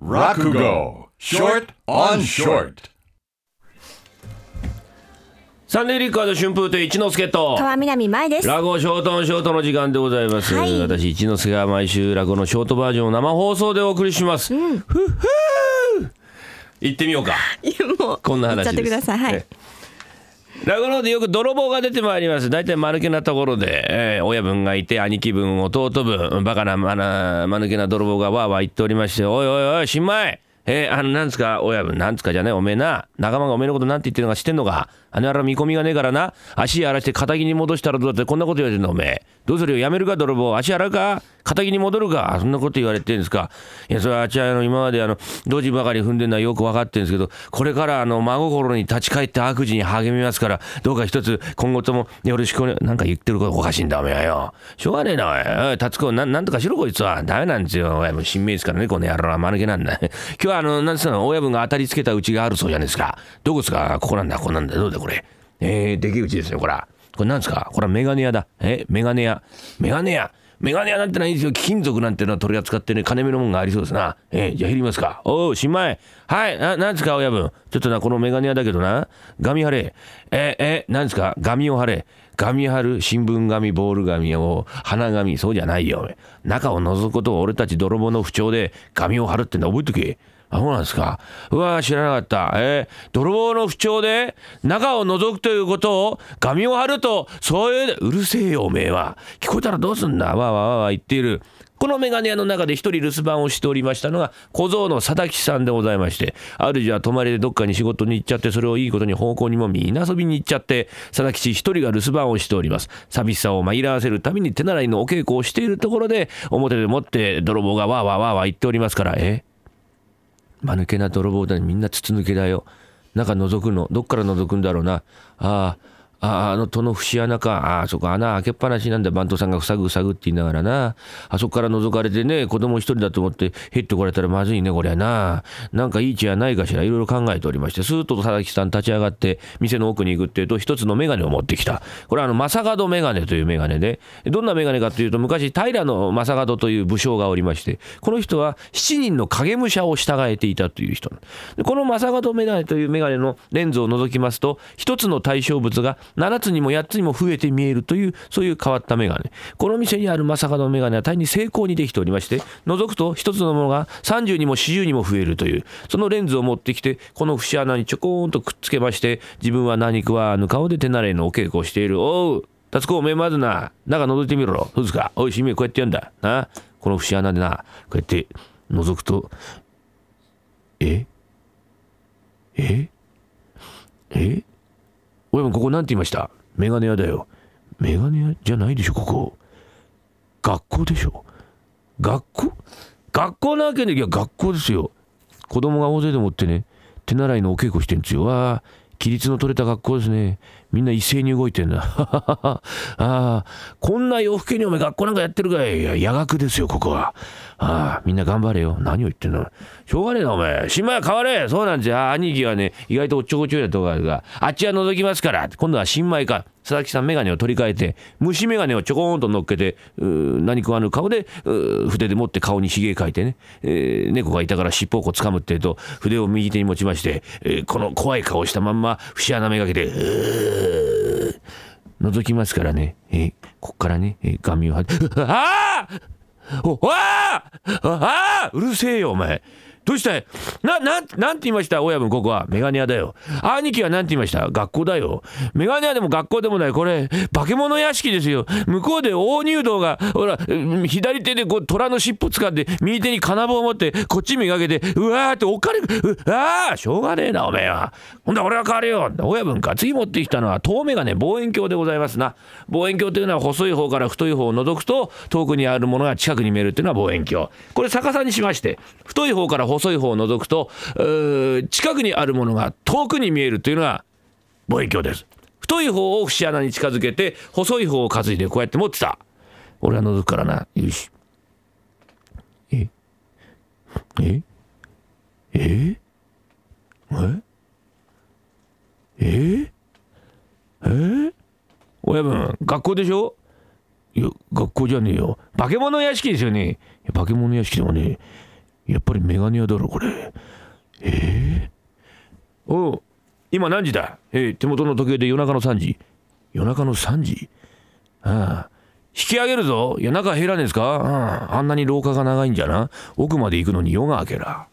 Rakugo Short on Short. サンデーリッカード春風亭一之輔と。川南舞です。ラゴショートンショートの時間でございます、はい。私一之輔が毎週ラゴのショートバージョンを生放送でお送りします、ふっふー。行ってみようか。いやもうこんな話です。言っちゃってください。はいゴの方でよく泥棒が出てまいります。大体間抜けなところで、えー親分がいて兄貴分弟分バカなまな間抜けな泥棒がわーわー言っておりましておいおいおい新米。えー、あのなんつか親分なんつかじゃねえおめえな。仲間がおめえのことなんて言ってるのか知ってんのか？あの野郎見込みがねえからな。足やらして仇に戻したらどうだってこんなこと言われてんのおめえ。どうするよやめるか泥棒。足洗うか？仇に戻るか？そんなこと言われてんですか？いやそれはあちはあの今まであのドジばかり踏んでるのはよく分かってるんですけどこれからあの真心に立ち返って悪事に励みますからどうか一つ今後ともよろしくお願いなんか言ってることおかしいんだおめえはよ。しょうがねえなおい。おい達子なんなんとかしろこいつは。ダメなんですよ。親分新名ですからねこの野郎は。間抜けなんだ。今日はあのなんつうの親分が当たりつけたうちがあるそうじゃないですか。どこですか？ここなんだここなんだ。どうだ？これ。えー、でけうちですよこら。これなんですか？これはメガネ屋だ。えメガネ屋。メガネ屋。メガネ屋なんてないんですよ。貴金属なんてのは取り扱ってね金目のもんがありそうですな。えー、じゃあ減りますか。おう新米。はいななんですか親分？ちょっとなこのメガネ屋だけどな。ガミ貼れえー、えー、なんですか？ガミを貼れ。ガミ貼る新聞紙ボール紙を花紙。そうじゃないよ中を覗くことを俺たち泥棒の不調で紙を貼るってんだ。覚えとけ。あ、そうなんですか。うわ知らなかった。えー、泥棒の不調で中を覗くということを紙を貼ると、そういう、うるせえよ、おめえは。聞こえたらどうすんだ。わーわーわわ言っている。このメガネ屋の中で一人留守番をしておりましたのが小僧の佐々木さんでございまして主は泊まりでどっかに仕事に行っちゃってそれをいいことに方向にもみんな遊びに行っちゃって佐々木氏一人が留守番をしております寂しさを紛らわせるために手習いのお稽古をしているところで表でもって泥棒がわーわーわーわー言っておりますからえ間抜けな泥棒だみんな筒抜けだよ。中覗くのどっから覗くんだろうな。ああああの戸の節穴か。ああそこ穴開けっぱなしなんだ番頭さんが塞ぐ塞ぐって言いながらな。あそこから覗かれてね子供一人だと思ってへってこられたらまずいねこりゃな。なんかいい血はないかしらいろいろ考えておりましてスーッと佐々木さん立ち上がって店の奥に行くっていうと一つの眼鏡を持ってきた。これはあの正門眼鏡という眼鏡でどんな眼鏡かというと昔平の正門という武将がおりましてこの人は7人の影武者を従えていたという人。この正門眼鏡という眼鏡のレンズを覗きますと一つの対象物が7つにも8つにも増えて見えるというそういう変わった眼鏡この店にある正門眼鏡は大変に精巧にできておりまして覗くと一つのものが30にも40にも増えるというそのレンズを持ってきてこの節穴にちょこんとくっつけまして自分は何食わぬ顔で手習いのお稽古をしている。おう達子おめえまずな中覗いてみろ。そうですかおいしめこうやってやんだ。なこの節穴でなこうやって覗くとえ？え？え？親分ここなんて言いました？メガネ屋だよ。メガネ屋じゃないでしょここ。学校でしょ？学校？学校なわけねいや学校ですよ。子供が大勢でもってね手習いのお稽古してんですよ。わあ。規律の取れた学校ですね。みんな一斉に動いてんだ。ああこんな夜更けにお前学校なんかやってるかい。いや夜学ですよここは。ああみんな頑張れよ。何を言ってんの。しょうがねえなお前。新米は変われ。そうなんじゃ。兄貴はね意外とおっちょこちょいなとこがあるが。あっちは覗きますから。今度は新米か。佐々木さん眼鏡を取り替えて虫眼鏡をちょこんと乗っけてう何食わぬ顔でう筆で持って顔にひげ描いてね、えー猫がいたから尻尾をこう掴むってえと筆を右手に持ちまして、えーこの怖い顔をしたまんま節穴めがけて覗きますからね、えーこっからね、えー、ガミをはああおわあああうるせえよお前どうした？いな、な、なんて言いました？親分、ここは。メガネ屋だよ。兄貴はなんて言いました？学校だよ。メガネ屋でも学校でもない。これ、化け物屋敷ですよ。向こうで大入道が、ほら、左手でこう、虎の尻尾掴んで、右手に金棒を持って、こっちめがけて、うわーっておっかれ、うああ、しょうがねえな、おめえは。ほんだ俺は変われよ。親分か。次持ってきたのは、遠眼鏡望遠鏡でございますな。望遠鏡というのは、細い方から太い方を覗くと、遠くにあるものが近くに見えるっていうのは望遠鏡。これ逆さにしまして、太い方から細い方を覗くと、近くにあるものが遠くに見えるというのが望遠鏡です。太い方を節穴に近づけて、細い方を担いでこうやって持ってた。俺は覗くからな。よし。ええええええ親分、学校でしょ？いや、学校じゃねえよ。化け物屋敷ですよね。化け物屋敷でもね、やっぱりメガネ屋だろこれ。えー、おう今何時だ？えー、手元の時計で夜中の3時。夜中の3時？ああ。引き上げるぞ。いや中入らねえですか、うん、あんなに廊下が長いんじゃな。奥まで行くのに夜が明けら。